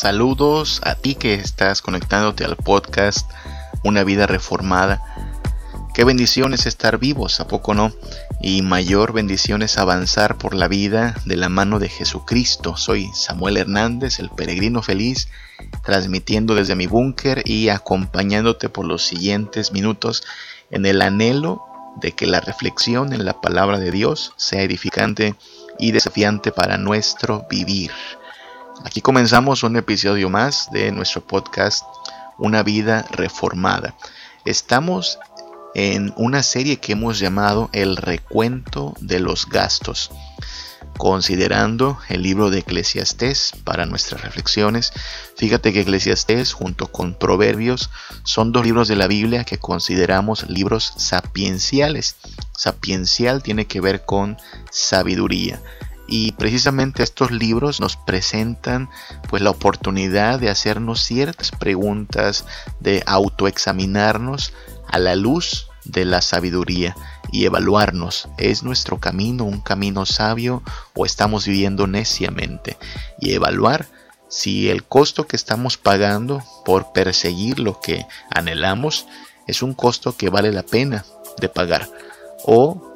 Saludos a ti que estás conectándote al podcast Una vida reformada. Qué bendición es estar vivos, ¿a poco no? Y mayor bendición es avanzar por la vida de la mano de Jesucristo. Soy Samuel Hernández, el peregrino feliz, transmitiendo desde mi búnker y acompañándote por los siguientes minutos en el anhelo de que la reflexión en la palabra de Dios sea edificante y desafiante para nuestro vivir. Aquí comenzamos un episodio más de nuestro podcast Una vida reformada. Estamos en una serie que hemos llamado El recuento de los gastos, considerando el libro de Eclesiastés para nuestras reflexiones. Fíjate que Eclesiastés junto con Proverbios son dos libros de la Biblia que consideramos libros sapienciales. Sapiencial tiene que ver con sabiduría. Y precisamente estos libros nos presentan pues la oportunidad de hacernos ciertas preguntas, de autoexaminarnos a la luz de la sabiduría y evaluarnos, ¿es nuestro camino un camino sabio o estamos viviendo neciamente? Y evaluar si el costo que estamos pagando por perseguir lo que anhelamos es un costo que vale la pena de pagar o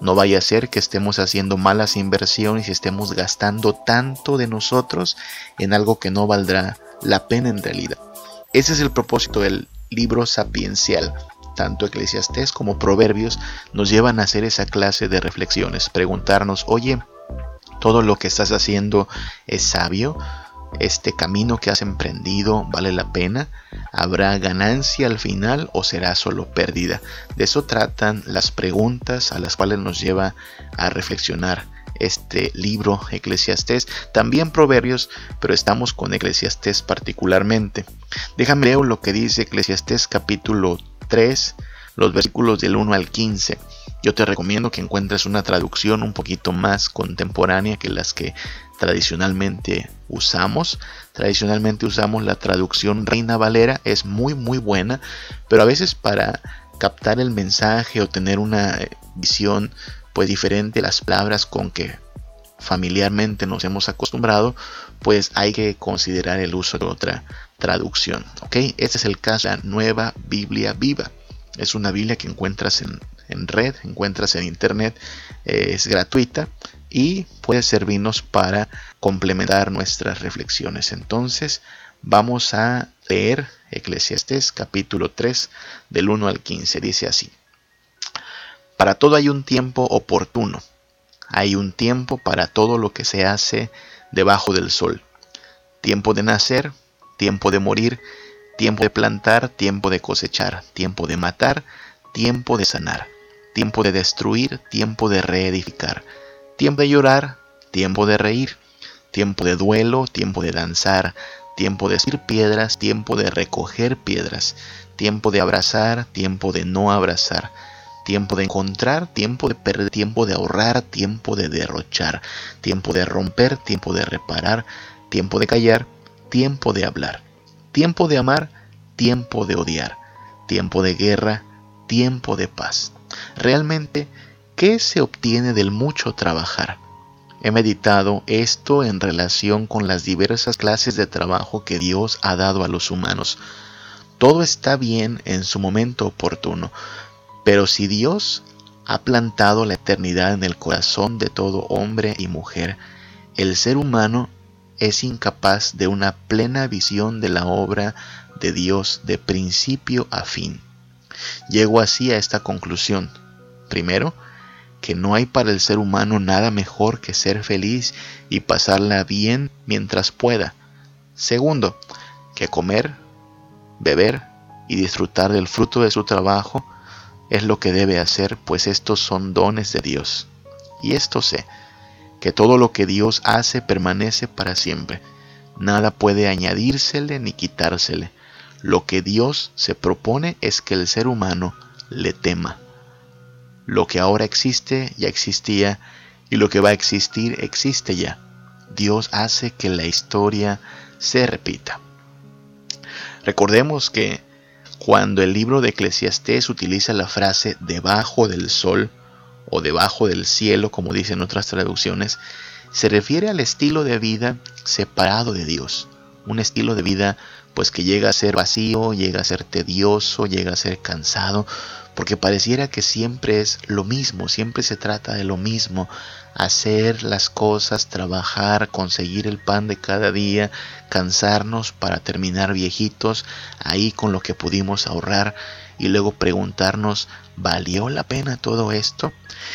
no vaya a ser que estemos haciendo malas inversiones y estemos gastando tanto de nosotros en algo que no valdrá la pena en realidad. Ese es el propósito del libro sapiencial. Tanto Eclesiastés como Proverbios nos llevan a hacer esa clase de reflexiones, preguntarnos, oye, ¿todo lo que estás haciendo es sabio? ¿Este camino que has emprendido vale la pena? ¿Habrá ganancia al final o será solo pérdida? De eso tratan las preguntas a las cuales nos lleva a reflexionar este libro Eclesiastés, también Proverbios, pero estamos con Eclesiastés particularmente. Déjame leer lo que dice Eclesiastés capítulo 3, los versículos del 1 al 15. Yo te recomiendo que encuentres una traducción un poquito más contemporánea que las que tradicionalmente usamos. Tradicionalmente usamos la traducción Reina Valera, es muy muy buena, pero a veces para captar el mensaje o tener una eh, visión pues diferente las palabras con que familiarmente nos hemos acostumbrado, pues hay que considerar el uso de otra traducción. ¿ok? Este es el caso de la nueva Biblia viva. Es una Biblia que encuentras en, en red, encuentras en internet, eh, es gratuita y puede servirnos para complementar nuestras reflexiones. Entonces, vamos a leer Eclesiastés capítulo 3 del 1 al 15. Dice así. Para todo hay un tiempo oportuno. Hay un tiempo para todo lo que se hace debajo del sol. Tiempo de nacer, tiempo de morir, tiempo de plantar, tiempo de cosechar, tiempo de matar, tiempo de sanar, tiempo de destruir, tiempo de reedificar Tiempo de llorar, tiempo de reír, tiempo de duelo, tiempo de danzar, tiempo de decir piedras, tiempo de recoger piedras, tiempo de abrazar, tiempo de no abrazar, tiempo de encontrar, tiempo de perder, tiempo de ahorrar, tiempo de derrochar, tiempo de romper, tiempo de reparar, tiempo de callar, tiempo de hablar, tiempo de amar, tiempo de odiar, tiempo de guerra, tiempo de paz. Realmente ¿Qué se obtiene del mucho trabajar? He meditado esto en relación con las diversas clases de trabajo que Dios ha dado a los humanos. Todo está bien en su momento oportuno, pero si Dios ha plantado la eternidad en el corazón de todo hombre y mujer, el ser humano es incapaz de una plena visión de la obra de Dios de principio a fin. Llego así a esta conclusión. Primero, que no hay para el ser humano nada mejor que ser feliz y pasarla bien mientras pueda. Segundo, que comer, beber y disfrutar del fruto de su trabajo es lo que debe hacer, pues estos son dones de Dios. Y esto sé, que todo lo que Dios hace permanece para siempre. Nada puede añadírsele ni quitársele. Lo que Dios se propone es que el ser humano le tema. Lo que ahora existe ya existía y lo que va a existir existe ya. Dios hace que la historia se repita. Recordemos que cuando el libro de Eclesiastés utiliza la frase debajo del sol o debajo del cielo, como dicen otras traducciones, se refiere al estilo de vida separado de Dios, un estilo de vida pues que llega a ser vacío, llega a ser tedioso, llega a ser cansado, porque pareciera que siempre es lo mismo, siempre se trata de lo mismo, hacer las cosas, trabajar, conseguir el pan de cada día, cansarnos para terminar viejitos ahí con lo que pudimos ahorrar y luego preguntarnos, ¿valió la pena todo esto?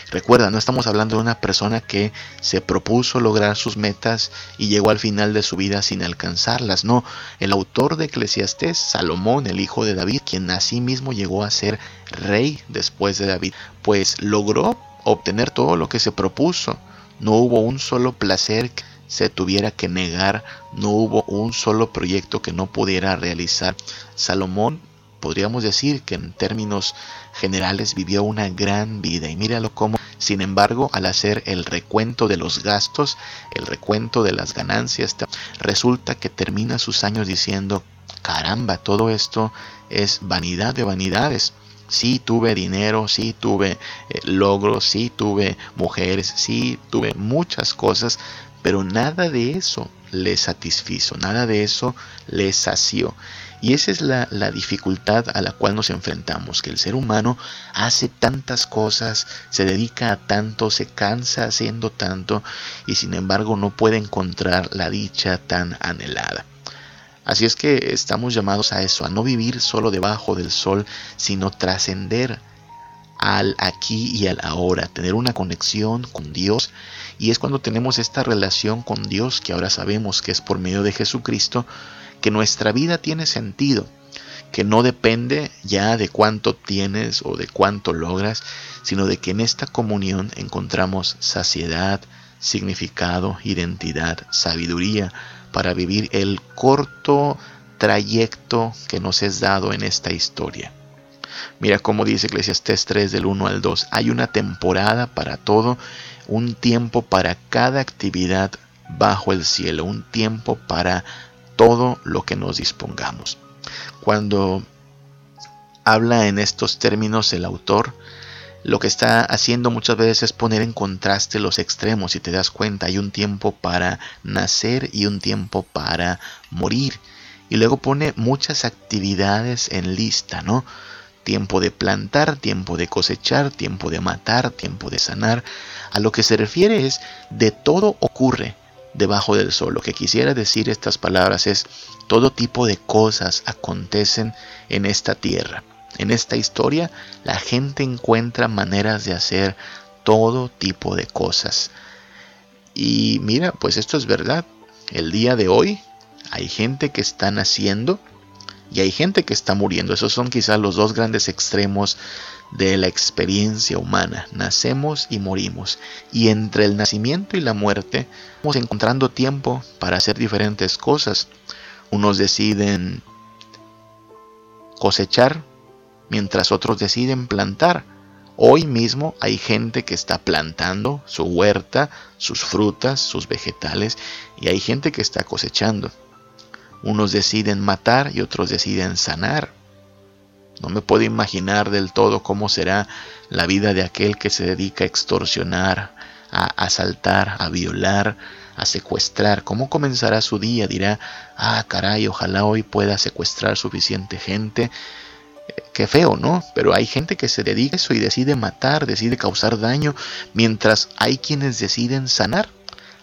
Recuerda, no estamos hablando de una persona que se propuso lograr sus metas y llegó al final de su vida sin alcanzarlas. No, el autor de Eclesiastés, Salomón, el hijo de David, quien así mismo llegó a ser rey después de David, pues logró obtener todo lo que se propuso. No hubo un solo placer que se tuviera que negar, no hubo un solo proyecto que no pudiera realizar. Salomón podríamos decir que en términos generales vivió una gran vida y míralo cómo, sin embargo, al hacer el recuento de los gastos, el recuento de las ganancias, resulta que termina sus años diciendo, caramba, todo esto es vanidad de vanidades. Sí tuve dinero, sí tuve eh, logros, sí tuve mujeres, sí tuve muchas cosas, pero nada de eso le satisfizo, nada de eso le sació. Y esa es la, dificultad a la cual nos enfrentamos, que el ser humano hace tantas cosas, se dedica a tanto, se cansa haciendo tanto y sin embargo no puede encontrar la dicha tan anhelada. Así es que estamos llamados a eso, a no vivir solo debajo del sol, sino trascender al aquí y al ahora, tener una conexión con Dios. Y es cuando tenemos esta relación con Dios, que ahora sabemos que es por medio de Jesucristo, que nuestra vida tiene sentido, que no depende ya de cuánto tienes o de cuánto logras, sino de que en esta comunión encontramos saciedad, significado, identidad, sabiduría para vivir el corto trayecto que nos es dado en esta historia. Mira cómo dice Eclesiastes 3 del 1 al 2. Hay una temporada para todo, un tiempo para cada actividad bajo el cielo, un tiempo para todo lo que nos dispongamos. Cuando habla en estos términos el autor, lo que está haciendo muchas veces es poner en contraste los extremos y te das cuenta, hay un tiempo para nacer y un tiempo para morir. Y luego pone muchas actividades en lista, ¿no? Tiempo de plantar, tiempo de cosechar, tiempo de matar, tiempo de sanar. A lo que se refiere es de todo ocurre, debajo del sol. Lo que quisiera decir estas palabras es, todo tipo de cosas acontecen en esta tierra. En esta historia la gente encuentra maneras de hacer todo tipo de cosas. Y mira, pues esto es verdad. El día de hoy hay gente que está naciendo y hay gente que está muriendo. Esos son quizás los dos grandes extremos de la experiencia humana. Nacemos y morimos. Y entre el nacimiento y la muerte vamos encontrando tiempo para hacer diferentes cosas. Unos deciden cosechar mientras otros deciden plantar. Hoy mismo hay gente que está plantando su huerta, sus frutas, sus vegetales y hay gente que está cosechando. Unos deciden matar y otros deciden sanar. No me puedo imaginar del todo cómo será la vida de aquel que se dedica a extorsionar, a asaltar, a violar, a secuestrar. ¿Cómo comenzará su día? Dirá, ah, caray, ojalá hoy pueda secuestrar suficiente gente. Eh, qué feo, ¿no? Pero hay gente que se dedica a eso y decide matar, decide causar daño, mientras hay quienes deciden sanar.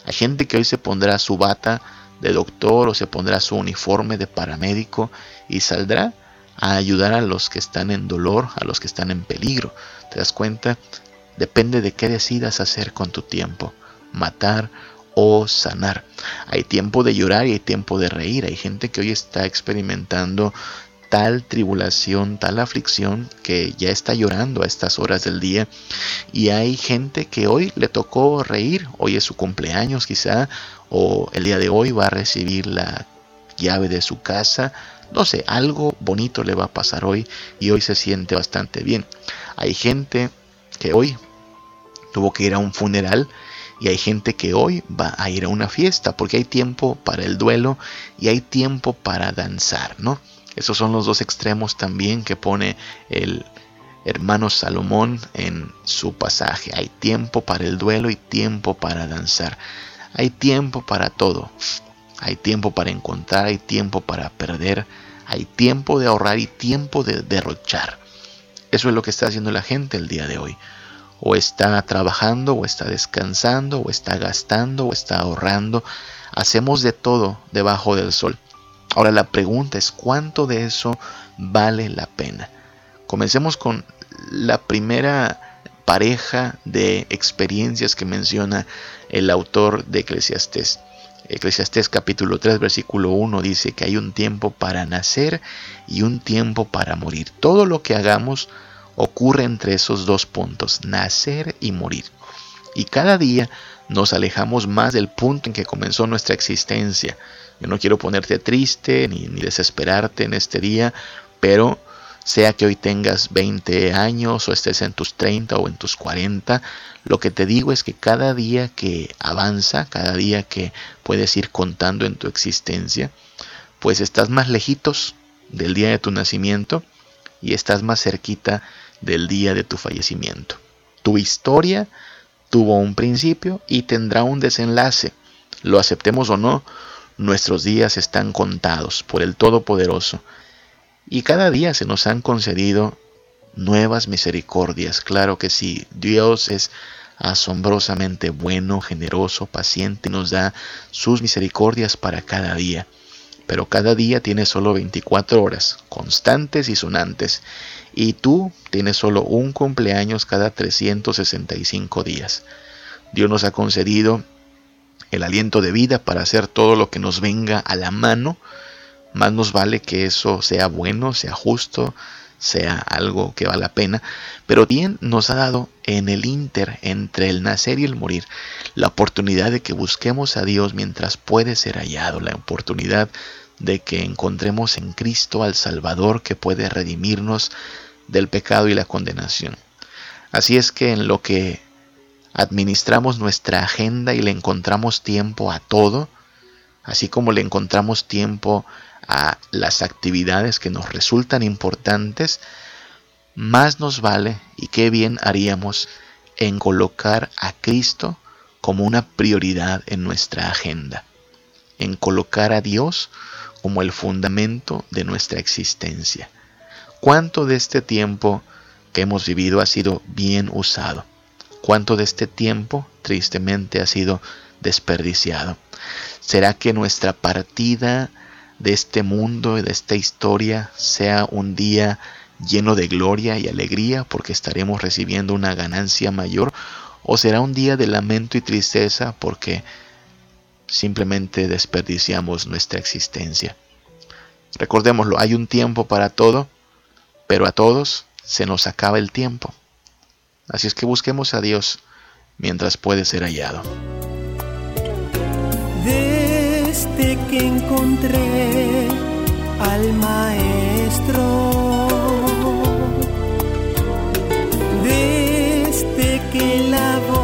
Hay gente que hoy se pondrá su bata de doctor o se pondrá su uniforme de paramédico y saldrá a ayudar a los que están en dolor, a los que están en peligro. ¿Te das cuenta? Depende de qué decidas hacer con tu tiempo, matar o sanar. Hay tiempo de llorar y hay tiempo de reír. Hay gente que hoy está experimentando tal tribulación, tal aflicción que ya está llorando a estas horas del día. Y hay gente que hoy le tocó reír, hoy es su cumpleaños quizá, o el día de hoy va a recibir la llave de su casa no sé, algo bonito le va a pasar hoy y hoy se siente bastante bien. Hay gente que hoy tuvo que ir a un funeral y hay gente que hoy va a ir a una fiesta porque hay tiempo para el duelo y hay tiempo para danzar, ¿no? Esos son los dos extremos también que pone el hermano Salomón en su pasaje. Hay tiempo para el duelo y tiempo para danzar. Hay tiempo para todo. Hay tiempo para encontrar, hay tiempo para perder, hay tiempo de ahorrar y tiempo de derrochar. Eso es lo que está haciendo la gente el día de hoy. O está trabajando, o está descansando, o está gastando, o está ahorrando. Hacemos de todo debajo del sol. Ahora la pregunta es cuánto de eso vale la pena. Comencemos con la primera pareja de experiencias que menciona el autor de Eclesiastés. Eclesiastés capítulo 3 versículo 1 dice que hay un tiempo para nacer y un tiempo para morir. Todo lo que hagamos ocurre entre esos dos puntos, nacer y morir. Y cada día nos alejamos más del punto en que comenzó nuestra existencia. Yo no quiero ponerte triste ni, ni desesperarte en este día, pero sea que hoy tengas 20 años o estés en tus 30 o en tus 40, lo que te digo es que cada día que avanza, cada día que puedes ir contando en tu existencia, pues estás más lejitos del día de tu nacimiento y estás más cerquita del día de tu fallecimiento. Tu historia tuvo un principio y tendrá un desenlace. Lo aceptemos o no, nuestros días están contados por el Todopoderoso y cada día se nos han concedido nuevas misericordias. Claro que sí, Dios es asombrosamente bueno, generoso, paciente nos da sus misericordias para cada día. Pero cada día tiene solo 24 horas, constantes y sonantes, y tú tienes solo un cumpleaños cada 365 días. Dios nos ha concedido el aliento de vida para hacer todo lo que nos venga a la mano más nos vale que eso sea bueno, sea justo, sea algo que vale la pena, pero bien nos ha dado en el inter entre el nacer y el morir la oportunidad de que busquemos a Dios mientras puede ser hallado, la oportunidad de que encontremos en Cristo al Salvador que puede redimirnos del pecado y la condenación. Así es que en lo que administramos nuestra agenda y le encontramos tiempo a todo, así como le encontramos tiempo a las actividades que nos resultan importantes, más nos vale y qué bien haríamos en colocar a Cristo como una prioridad en nuestra agenda, en colocar a Dios como el fundamento de nuestra existencia. ¿Cuánto de este tiempo que hemos vivido ha sido bien usado? ¿Cuánto de este tiempo tristemente ha sido desperdiciado? ¿Será que nuestra partida de este mundo y de esta historia sea un día lleno de gloria y alegría porque estaremos recibiendo una ganancia mayor o será un día de lamento y tristeza porque simplemente desperdiciamos nuestra existencia. Recordémoslo, hay un tiempo para todo, pero a todos se nos acaba el tiempo. Así es que busquemos a Dios mientras puede ser hallado que encontré al maestro, desde que lavó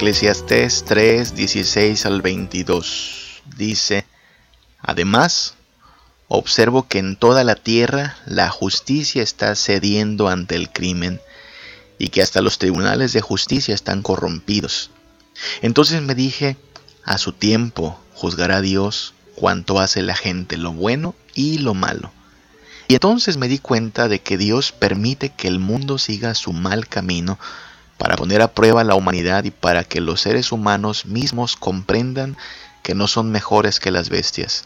Eclesiastés 3, 16 al 22 dice, Además, observo que en toda la tierra la justicia está cediendo ante el crimen y que hasta los tribunales de justicia están corrompidos. Entonces me dije, a su tiempo juzgará Dios cuanto hace la gente, lo bueno y lo malo. Y entonces me di cuenta de que Dios permite que el mundo siga su mal camino para poner a prueba la humanidad y para que los seres humanos mismos comprendan que no son mejores que las bestias.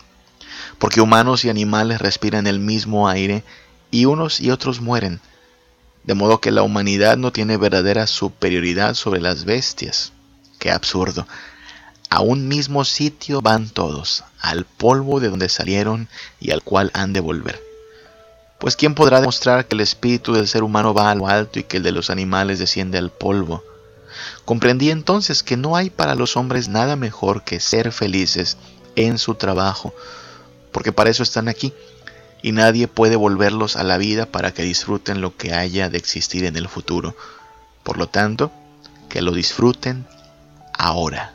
Porque humanos y animales respiran el mismo aire y unos y otros mueren, de modo que la humanidad no tiene verdadera superioridad sobre las bestias. Qué absurdo. A un mismo sitio van todos, al polvo de donde salieron y al cual han de volver. Pues ¿quién podrá demostrar que el espíritu del ser humano va a lo alto y que el de los animales desciende al polvo? Comprendí entonces que no hay para los hombres nada mejor que ser felices en su trabajo, porque para eso están aquí, y nadie puede volverlos a la vida para que disfruten lo que haya de existir en el futuro. Por lo tanto, que lo disfruten ahora.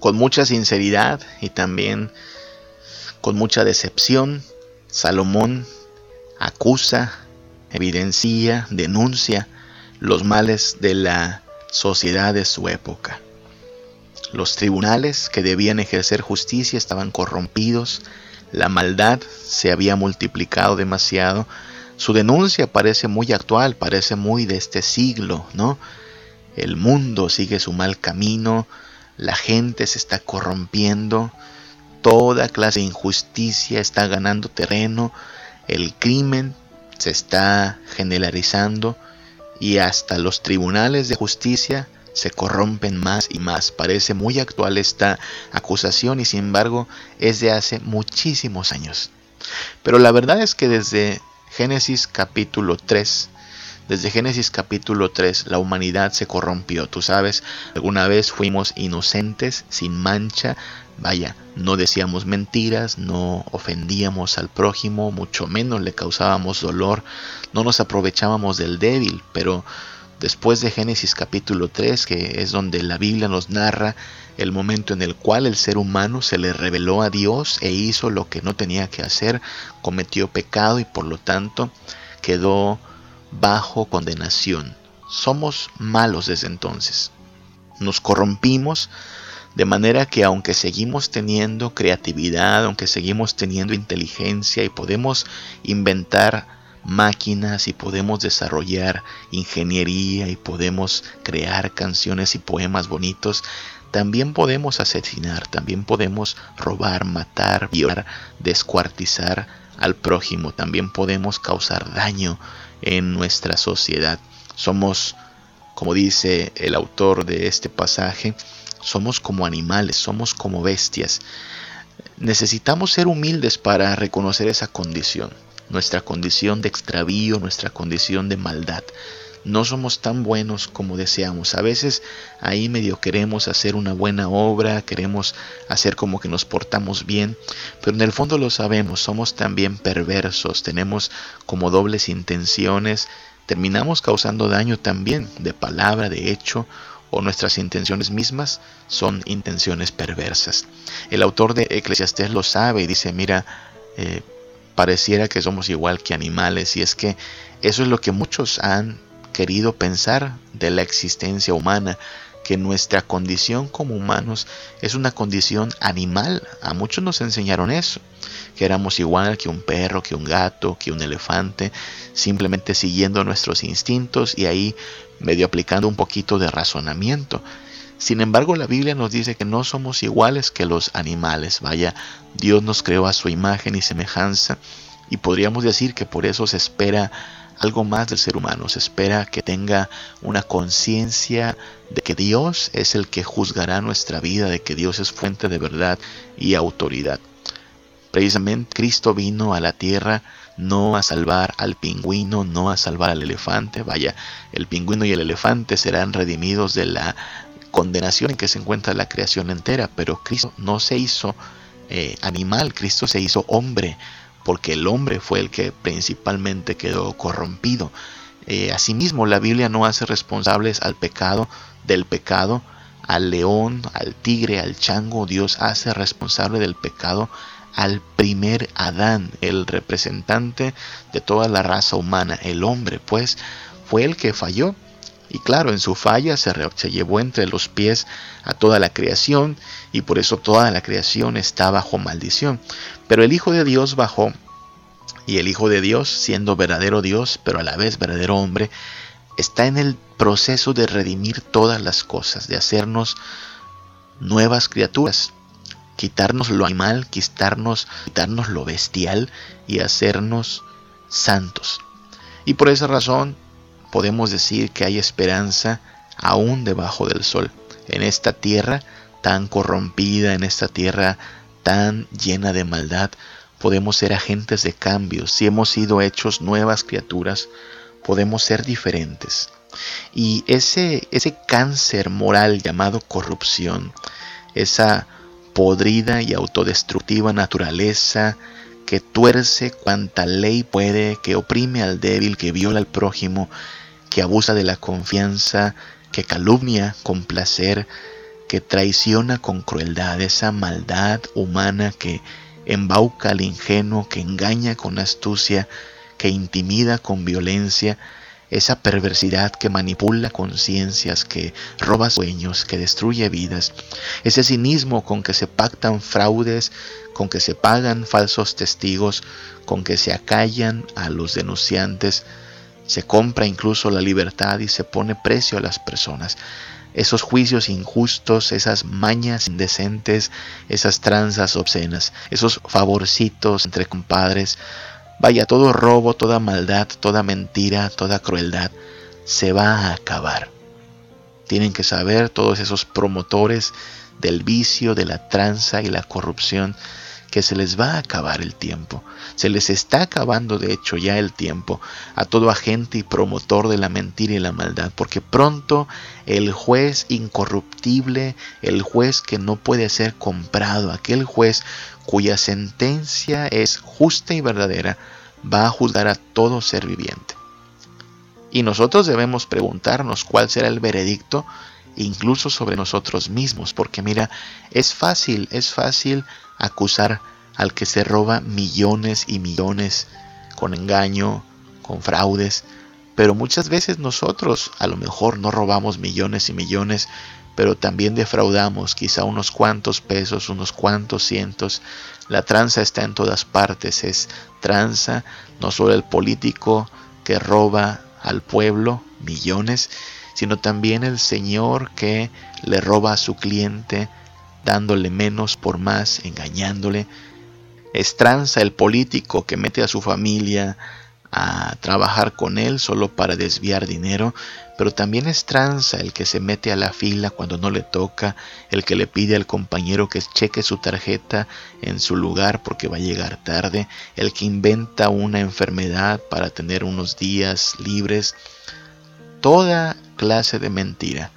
Con mucha sinceridad y también con mucha decepción, Salomón acusa, evidencia, denuncia los males de la sociedad de su época. Los tribunales que debían ejercer justicia estaban corrompidos, la maldad se había multiplicado demasiado, su denuncia parece muy actual, parece muy de este siglo, ¿no? El mundo sigue su mal camino, la gente se está corrompiendo, toda clase de injusticia está ganando terreno, el crimen se está generalizando y hasta los tribunales de justicia se corrompen más y más. Parece muy actual esta acusación y sin embargo es de hace muchísimos años. Pero la verdad es que desde Génesis capítulo 3 desde Génesis capítulo 3 la humanidad se corrompió. Tú sabes, alguna vez fuimos inocentes, sin mancha. Vaya, no decíamos mentiras, no ofendíamos al prójimo, mucho menos le causábamos dolor, no nos aprovechábamos del débil, pero después de Génesis capítulo 3, que es donde la Biblia nos narra el momento en el cual el ser humano se le reveló a Dios e hizo lo que no tenía que hacer, cometió pecado y por lo tanto quedó bajo condenación. Somos malos desde entonces. Nos corrompimos de manera que aunque seguimos teniendo creatividad, aunque seguimos teniendo inteligencia y podemos inventar máquinas y podemos desarrollar ingeniería y podemos crear canciones y poemas bonitos, también podemos asesinar, también podemos robar, matar, violar, descuartizar al prójimo, también podemos causar daño en nuestra sociedad. Somos, como dice el autor de este pasaje, somos como animales, somos como bestias. Necesitamos ser humildes para reconocer esa condición, nuestra condición de extravío, nuestra condición de maldad. No somos tan buenos como deseamos. A veces ahí medio queremos hacer una buena obra, queremos hacer como que nos portamos bien, pero en el fondo lo sabemos, somos también perversos, tenemos como dobles intenciones, terminamos causando daño también de palabra, de hecho o nuestras intenciones mismas son intenciones perversas. El autor de Eclesiastés lo sabe y dice, mira, eh, pareciera que somos igual que animales y es que eso es lo que muchos han querido pensar de la existencia humana, que nuestra condición como humanos es una condición animal. A muchos nos enseñaron eso, que éramos igual que un perro, que un gato, que un elefante, simplemente siguiendo nuestros instintos y ahí medio aplicando un poquito de razonamiento. Sin embargo, la Biblia nos dice que no somos iguales que los animales. Vaya, Dios nos creó a su imagen y semejanza y podríamos decir que por eso se espera algo más del ser humano. Se espera que tenga una conciencia de que Dios es el que juzgará nuestra vida, de que Dios es fuente de verdad y autoridad. Precisamente Cristo vino a la tierra no a salvar al pingüino, no a salvar al elefante. Vaya, el pingüino y el elefante serán redimidos de la condenación en que se encuentra la creación entera, pero Cristo no se hizo eh, animal, Cristo se hizo hombre, porque el hombre fue el que principalmente quedó corrompido. Eh, asimismo, la Biblia no hace responsables al pecado del pecado, al león, al tigre, al chango. Dios hace responsable del pecado al primer Adán, el representante de toda la raza humana, el hombre, pues fue el que falló. Y claro, en su falla se, se llevó entre los pies a toda la creación y por eso toda la creación está bajo maldición. Pero el Hijo de Dios bajó y el Hijo de Dios, siendo verdadero Dios, pero a la vez verdadero hombre, está en el proceso de redimir todas las cosas, de hacernos nuevas criaturas, quitarnos lo animal, quitarnos, quitarnos lo bestial y hacernos santos. Y por esa razón podemos decir que hay esperanza aún debajo del sol, en esta tierra tan corrompida, en esta tierra tan llena de maldad, podemos ser agentes de cambio. Si hemos sido hechos nuevas criaturas, podemos ser diferentes. Y ese, ese cáncer moral llamado corrupción, esa podrida y autodestructiva naturaleza que tuerce cuanta ley puede, que oprime al débil, que viola al prójimo, que abusa de la confianza, que calumnia con placer, que traiciona con crueldad, esa maldad humana que embauca al ingenuo, que engaña con astucia, que intimida con violencia, esa perversidad que manipula conciencias, que roba sueños, que destruye vidas, ese cinismo con que se pactan fraudes, con que se pagan falsos testigos, con que se acallan a los denunciantes, se compra incluso la libertad y se pone precio a las personas. Esos juicios injustos, esas mañas indecentes, esas tranzas obscenas, esos favorcitos entre compadres, Vaya, todo robo, toda maldad, toda mentira, toda crueldad se va a acabar. Tienen que saber todos esos promotores del vicio, de la tranza y la corrupción que se les va a acabar el tiempo. Se les está acabando de hecho ya el tiempo a todo agente y promotor de la mentira y la maldad, porque pronto el juez incorruptible, el juez que no puede ser comprado, aquel juez cuya sentencia es justa y verdadera, va a juzgar a todo ser viviente. Y nosotros debemos preguntarnos cuál será el veredicto incluso sobre nosotros mismos, porque mira, es fácil, es fácil acusar al que se roba millones y millones con engaño, con fraudes, pero muchas veces nosotros a lo mejor no robamos millones y millones, pero también defraudamos quizá unos cuantos pesos, unos cuantos cientos. La tranza está en todas partes, es tranza no solo el político que roba al pueblo millones, sino también el señor que le roba a su cliente dándole menos por más, engañándole. Estranza el político que mete a su familia a trabajar con él solo para desviar dinero, pero también es tranza el que se mete a la fila cuando no le toca, el que le pide al compañero que cheque su tarjeta en su lugar porque va a llegar tarde, el que inventa una enfermedad para tener unos días libres. Toda clase de mentira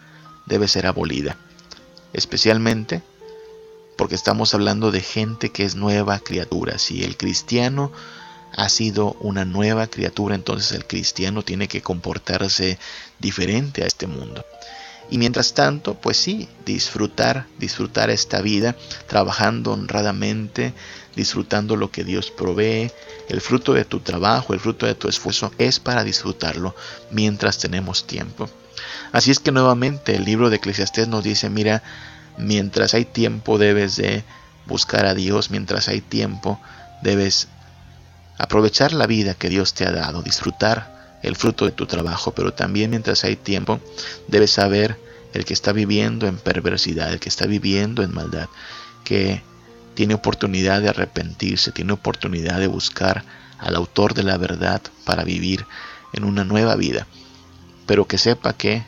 debe ser abolida, especialmente porque estamos hablando de gente que es nueva criatura. Si el cristiano ha sido una nueva criatura, entonces el cristiano tiene que comportarse diferente a este mundo. Y mientras tanto, pues sí, disfrutar, disfrutar esta vida, trabajando honradamente, disfrutando lo que Dios provee, el fruto de tu trabajo, el fruto de tu esfuerzo, es para disfrutarlo mientras tenemos tiempo. Así es que nuevamente el libro de Eclesiastés nos dice, mira, mientras hay tiempo debes de buscar a Dios, mientras hay tiempo debes aprovechar la vida que Dios te ha dado, disfrutar el fruto de tu trabajo, pero también mientras hay tiempo debes saber el que está viviendo en perversidad, el que está viviendo en maldad, que tiene oportunidad de arrepentirse, tiene oportunidad de buscar al autor de la verdad para vivir en una nueva vida, pero que sepa que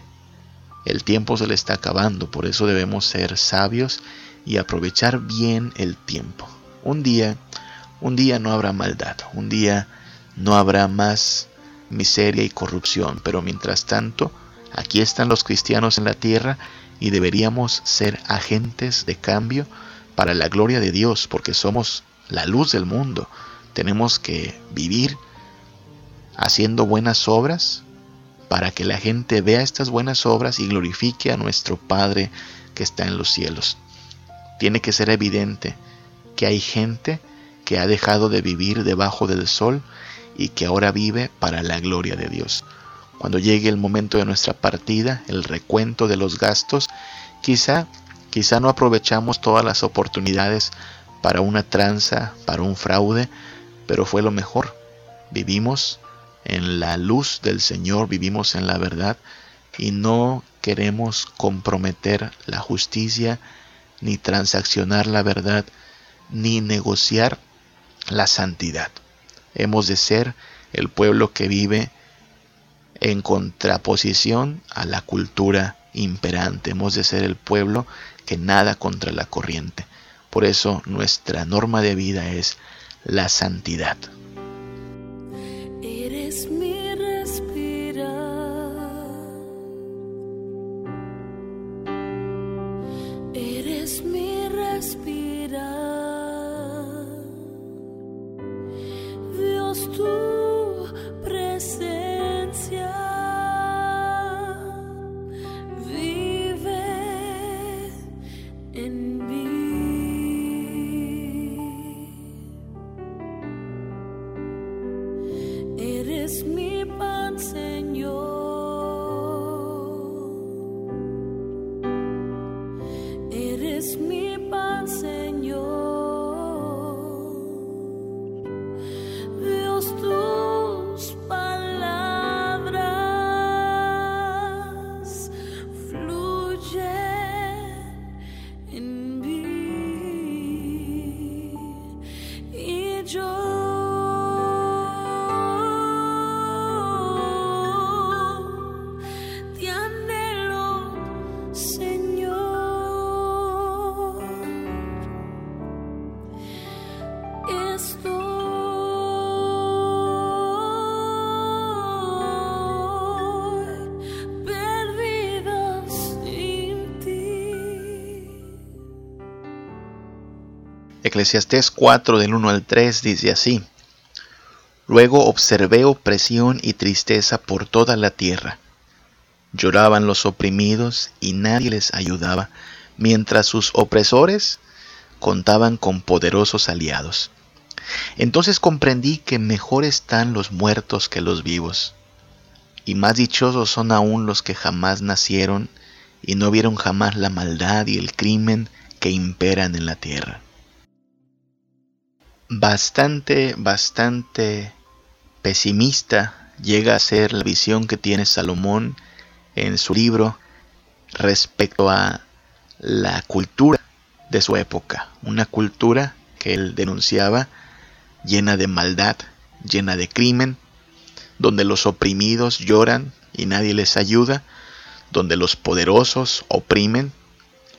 el tiempo se le está acabando, por eso debemos ser sabios y aprovechar bien el tiempo. Un día, un día no habrá maldad, un día no habrá más miseria y corrupción, pero mientras tanto, aquí están los cristianos en la tierra y deberíamos ser agentes de cambio para la gloria de Dios, porque somos la luz del mundo. Tenemos que vivir haciendo buenas obras, para que la gente vea estas buenas obras y glorifique a nuestro Padre que está en los cielos. Tiene que ser evidente que hay gente que ha dejado de vivir debajo del sol y que ahora vive para la gloria de Dios. cuando llegue el momento de nuestra partida, el recuento de los gastos, quizá, quizá no aprovechamos todas las oportunidades para una tranza, para un fraude, pero fue lo mejor. Vivimos en la luz del Señor, vivimos en la verdad y no queremos comprometer la justicia, ni transaccionar la verdad, ni negociar la santidad. Hemos de ser el pueblo que vive en contraposición a la cultura imperante. Hemos de ser el pueblo que nada contra la corriente. Por eso nuestra norma de vida es la santidad. Eclesiastés 4 del 1 al 3 dice así, Luego observé opresión y tristeza por toda la tierra. Lloraban los oprimidos y nadie les ayudaba, mientras sus opresores contaban con poderosos aliados. Entonces comprendí que mejor están los muertos que los vivos, y más dichosos son aún los que jamás nacieron y no vieron jamás la maldad y el crimen que imperan en la tierra bastante, bastante pesimista llega a ser la visión que tiene Salomón en su libro respecto a la cultura de su época, una cultura que él denunciaba llena de maldad, llena de crimen, donde los oprimidos lloran y nadie les ayuda, donde los poderosos oprimen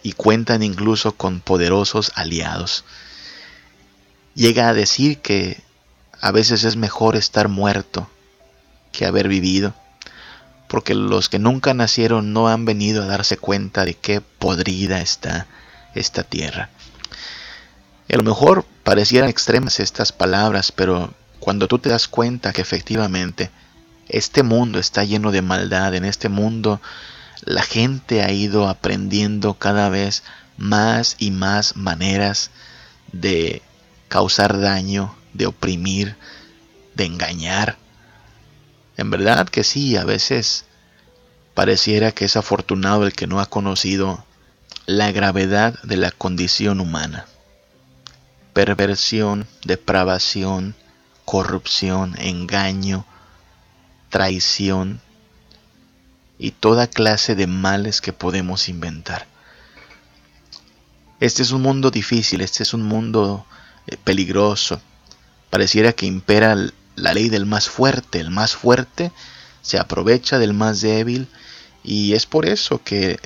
y cuentan incluso con poderosos aliados llega a decir que a veces es mejor estar muerto que haber vivido, porque los que nunca nacieron no han venido a darse cuenta de qué podrida está esta tierra. a lo mejor parecieran extremas estas palabras, pero cuando tú te das cuenta que efectivamente este mundo está lleno de maldad, en este mundo la gente ha ido aprendiendo cada vez más y más maneras de causar daño, de oprimir, de engañar. En verdad que sí, a veces pareciera que es afortunado el que no ha conocido la gravedad de la condición humana. Perversión, depravación, corrupción, engaño, traición y toda clase de males que podemos inventar. Este es un mundo difícil, este es un mundo eh, peligroso. Pareciera que impera la ley del más fuerte. El más fuerte se aprovecha del más débil y es por eso que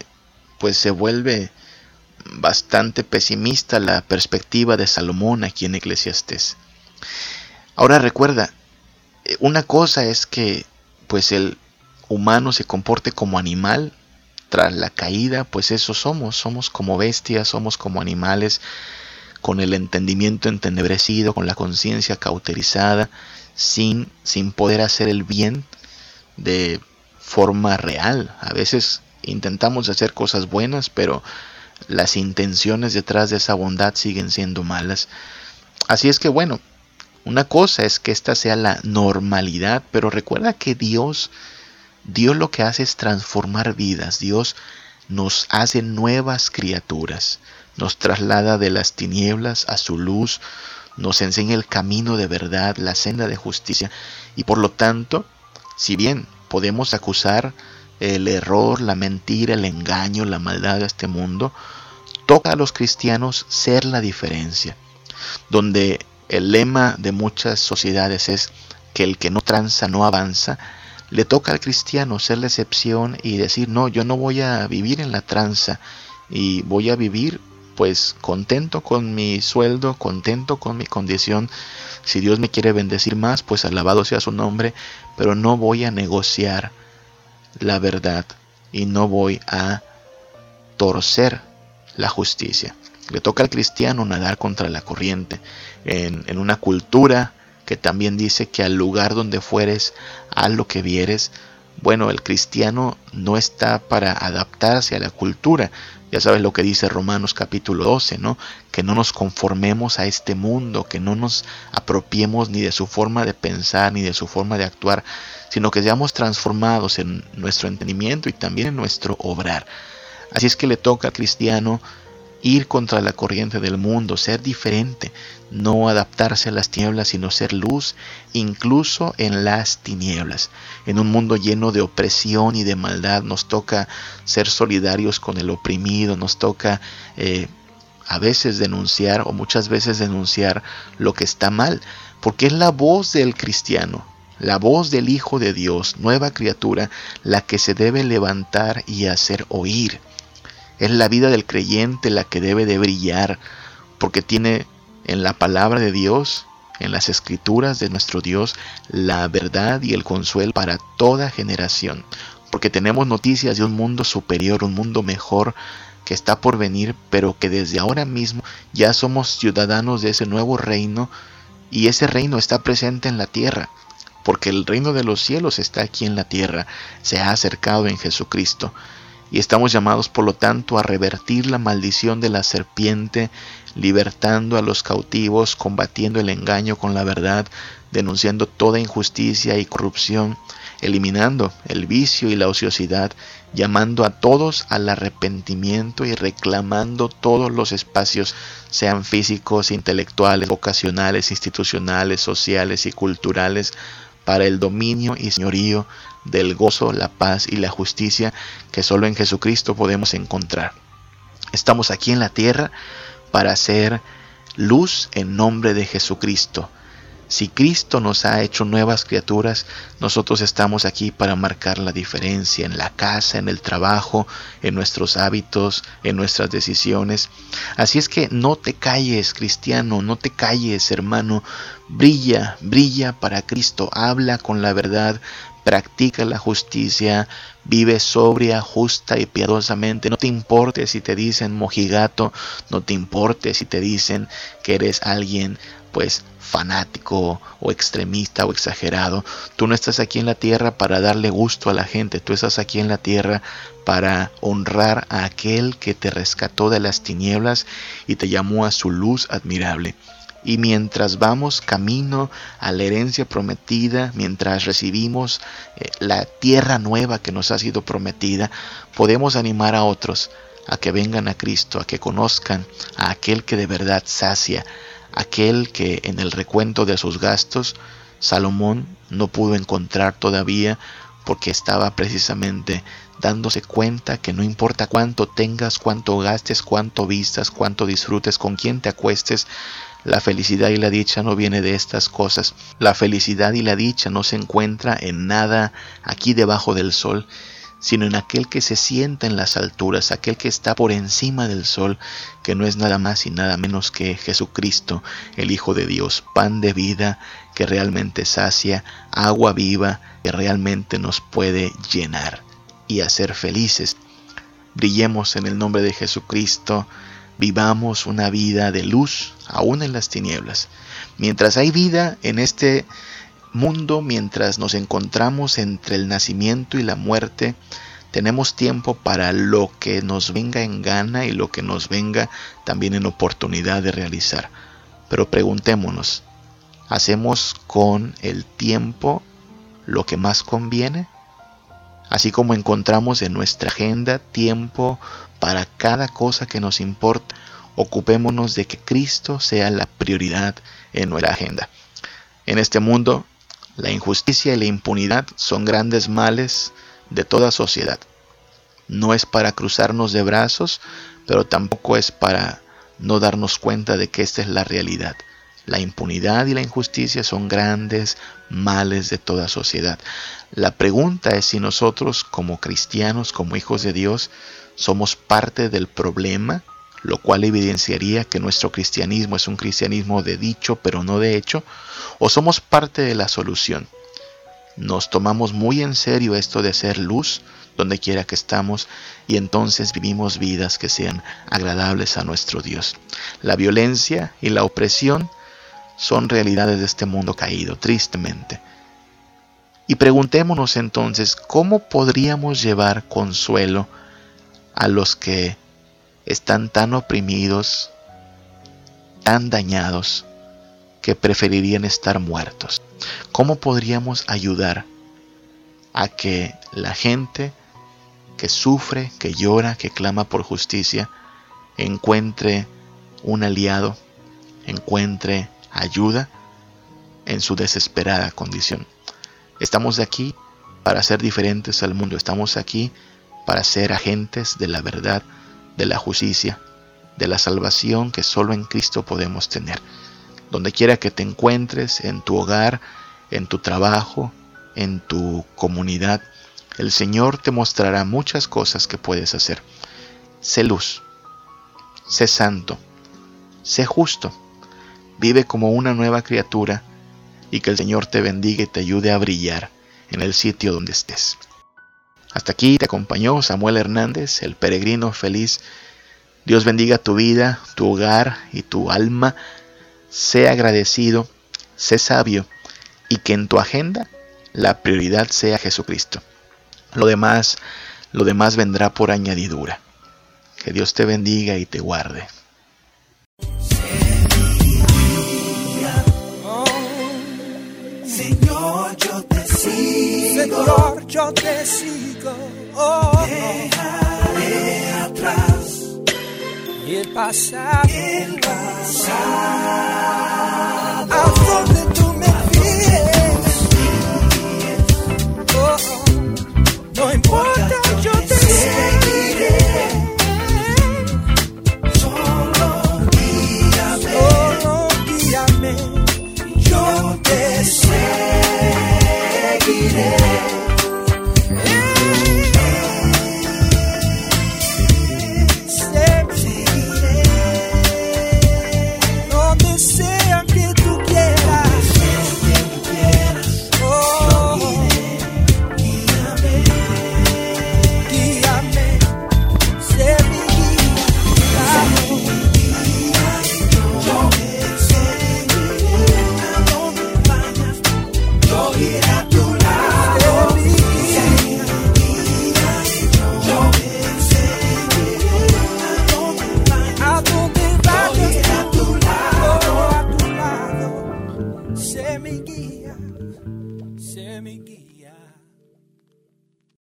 pues se vuelve bastante pesimista la perspectiva de Salomón aquí en Eclesiastés. Ahora recuerda, eh, una cosa es que pues el humano se comporte como animal tras la caída, pues eso somos, somos como bestias, somos como animales, con el entendimiento entenebrecido, con la conciencia cauterizada, sin, sin poder hacer el bien de forma real. A veces intentamos hacer cosas buenas, pero las intenciones detrás de esa bondad siguen siendo malas. Así es que bueno, una cosa es que esta sea la normalidad, pero recuerda que Dios Dios lo que hace es transformar vidas. Dios nos hace nuevas criaturas. Nos traslada de las tinieblas a su luz. Nos enseña el camino de verdad, la senda de justicia. Y por lo tanto, si bien podemos acusar el error, la mentira, el engaño, la maldad de este mundo, toca a los cristianos ser la diferencia. Donde el lema de muchas sociedades es que el que no tranza no avanza, le toca al cristiano ser la excepción y decir, no, yo no voy a vivir en la tranza y voy a vivir pues contento con mi sueldo, contento con mi condición. Si Dios me quiere bendecir más, pues alabado sea su nombre, pero no voy a negociar la verdad y no voy a torcer la justicia. Le toca al cristiano nadar contra la corriente en, en una cultura que también dice que al lugar donde fueres, a lo que vieres. Bueno, el cristiano no está para adaptarse a la cultura. Ya sabes lo que dice Romanos capítulo 12, ¿no? Que no nos conformemos a este mundo, que no nos apropiemos ni de su forma de pensar ni de su forma de actuar, sino que seamos transformados en nuestro entendimiento y también en nuestro obrar. Así es que le toca al cristiano ir contra la corriente del mundo, ser diferente, no adaptarse a las tinieblas, sino ser luz, incluso en las tinieblas. En un mundo lleno de opresión y de maldad, nos toca ser solidarios con el oprimido, nos toca eh, a veces denunciar o muchas veces denunciar lo que está mal, porque es la voz del cristiano, la voz del Hijo de Dios, nueva criatura, la que se debe levantar y hacer oír. Es la vida del creyente la que debe de brillar, porque tiene en la palabra de Dios, en las escrituras de nuestro Dios, la verdad y el consuelo para toda generación. Porque tenemos noticias de un mundo superior, un mundo mejor que está por venir, pero que desde ahora mismo ya somos ciudadanos de ese nuevo reino y ese reino está presente en la tierra, porque el reino de los cielos está aquí en la tierra, se ha acercado en Jesucristo y estamos llamados por lo tanto a revertir la maldición de la serpiente, libertando a los cautivos, combatiendo el engaño con la verdad, denunciando toda injusticia y corrupción, eliminando el vicio y la ociosidad, llamando a todos al arrepentimiento y reclamando todos los espacios, sean físicos, intelectuales, vocacionales, institucionales, sociales y culturales, para el dominio y señorío del gozo, la paz y la justicia que solo en Jesucristo podemos encontrar. Estamos aquí en la tierra para hacer luz en nombre de Jesucristo. Si Cristo nos ha hecho nuevas criaturas, nosotros estamos aquí para marcar la diferencia en la casa, en el trabajo, en nuestros hábitos, en nuestras decisiones. Así es que no te calles, cristiano, no te calles, hermano. Brilla, brilla para Cristo, habla con la verdad, practica la justicia, vive sobria, justa y piadosamente. No te importe si te dicen mojigato, no te importe si te dicen que eres alguien pues fanático o extremista o exagerado. Tú no estás aquí en la tierra para darle gusto a la gente, tú estás aquí en la tierra para honrar a aquel que te rescató de las tinieblas y te llamó a su luz admirable. Y mientras vamos camino a la herencia prometida, mientras recibimos eh, la tierra nueva que nos ha sido prometida, podemos animar a otros a que vengan a Cristo, a que conozcan a aquel que de verdad sacia, aquel que en el recuento de sus gastos Salomón no pudo encontrar todavía porque estaba precisamente dándose cuenta que no importa cuánto tengas, cuánto gastes, cuánto vistas, cuánto disfrutes, con quién te acuestes, la felicidad y la dicha no viene de estas cosas. La felicidad y la dicha no se encuentra en nada aquí debajo del sol, sino en aquel que se sienta en las alturas, aquel que está por encima del sol, que no es nada más y nada menos que Jesucristo, el Hijo de Dios, pan de vida que realmente sacia, agua viva que realmente nos puede llenar y hacer felices. Brillemos en el nombre de Jesucristo vivamos una vida de luz aún en las tinieblas. Mientras hay vida en este mundo, mientras nos encontramos entre el nacimiento y la muerte, tenemos tiempo para lo que nos venga en gana y lo que nos venga también en oportunidad de realizar. Pero preguntémonos, ¿hacemos con el tiempo lo que más conviene? así como encontramos en nuestra agenda tiempo para cada cosa que nos importa, ocupémonos de que Cristo sea la prioridad en nuestra agenda. En este mundo, la injusticia y la impunidad son grandes males de toda sociedad. No es para cruzarnos de brazos, pero tampoco es para no darnos cuenta de que esta es la realidad. La impunidad y la injusticia son grandes males de toda sociedad. La pregunta es si nosotros como cristianos, como hijos de Dios, somos parte del problema, lo cual evidenciaría que nuestro cristianismo es un cristianismo de dicho pero no de hecho, o somos parte de la solución. Nos tomamos muy en serio esto de ser luz donde quiera que estamos y entonces vivimos vidas que sean agradables a nuestro Dios. La violencia y la opresión son realidades de este mundo caído, tristemente. Y preguntémonos entonces, ¿cómo podríamos llevar consuelo a los que están tan oprimidos, tan dañados, que preferirían estar muertos? ¿Cómo podríamos ayudar a que la gente que sufre, que llora, que clama por justicia, encuentre un aliado, encuentre ayuda en su desesperada condición. Estamos aquí para ser diferentes al mundo, estamos aquí para ser agentes de la verdad, de la justicia, de la salvación que solo en Cristo podemos tener. Donde quiera que te encuentres, en tu hogar, en tu trabajo, en tu comunidad, el Señor te mostrará muchas cosas que puedes hacer. Sé luz, sé santo, sé justo, Vive como una nueva criatura y que el Señor te bendiga y te ayude a brillar en el sitio donde estés. Hasta aquí te acompañó Samuel Hernández, el peregrino feliz. Dios bendiga tu vida, tu hogar y tu alma. Sé agradecido, sé sabio y que en tu agenda la prioridad sea Jesucristo. Lo demás, lo demás vendrá por añadidura. Que Dios te bendiga y te guarde. Señor, yo te sigo. Oh, Dejaré atrás y el pasado. El pasado.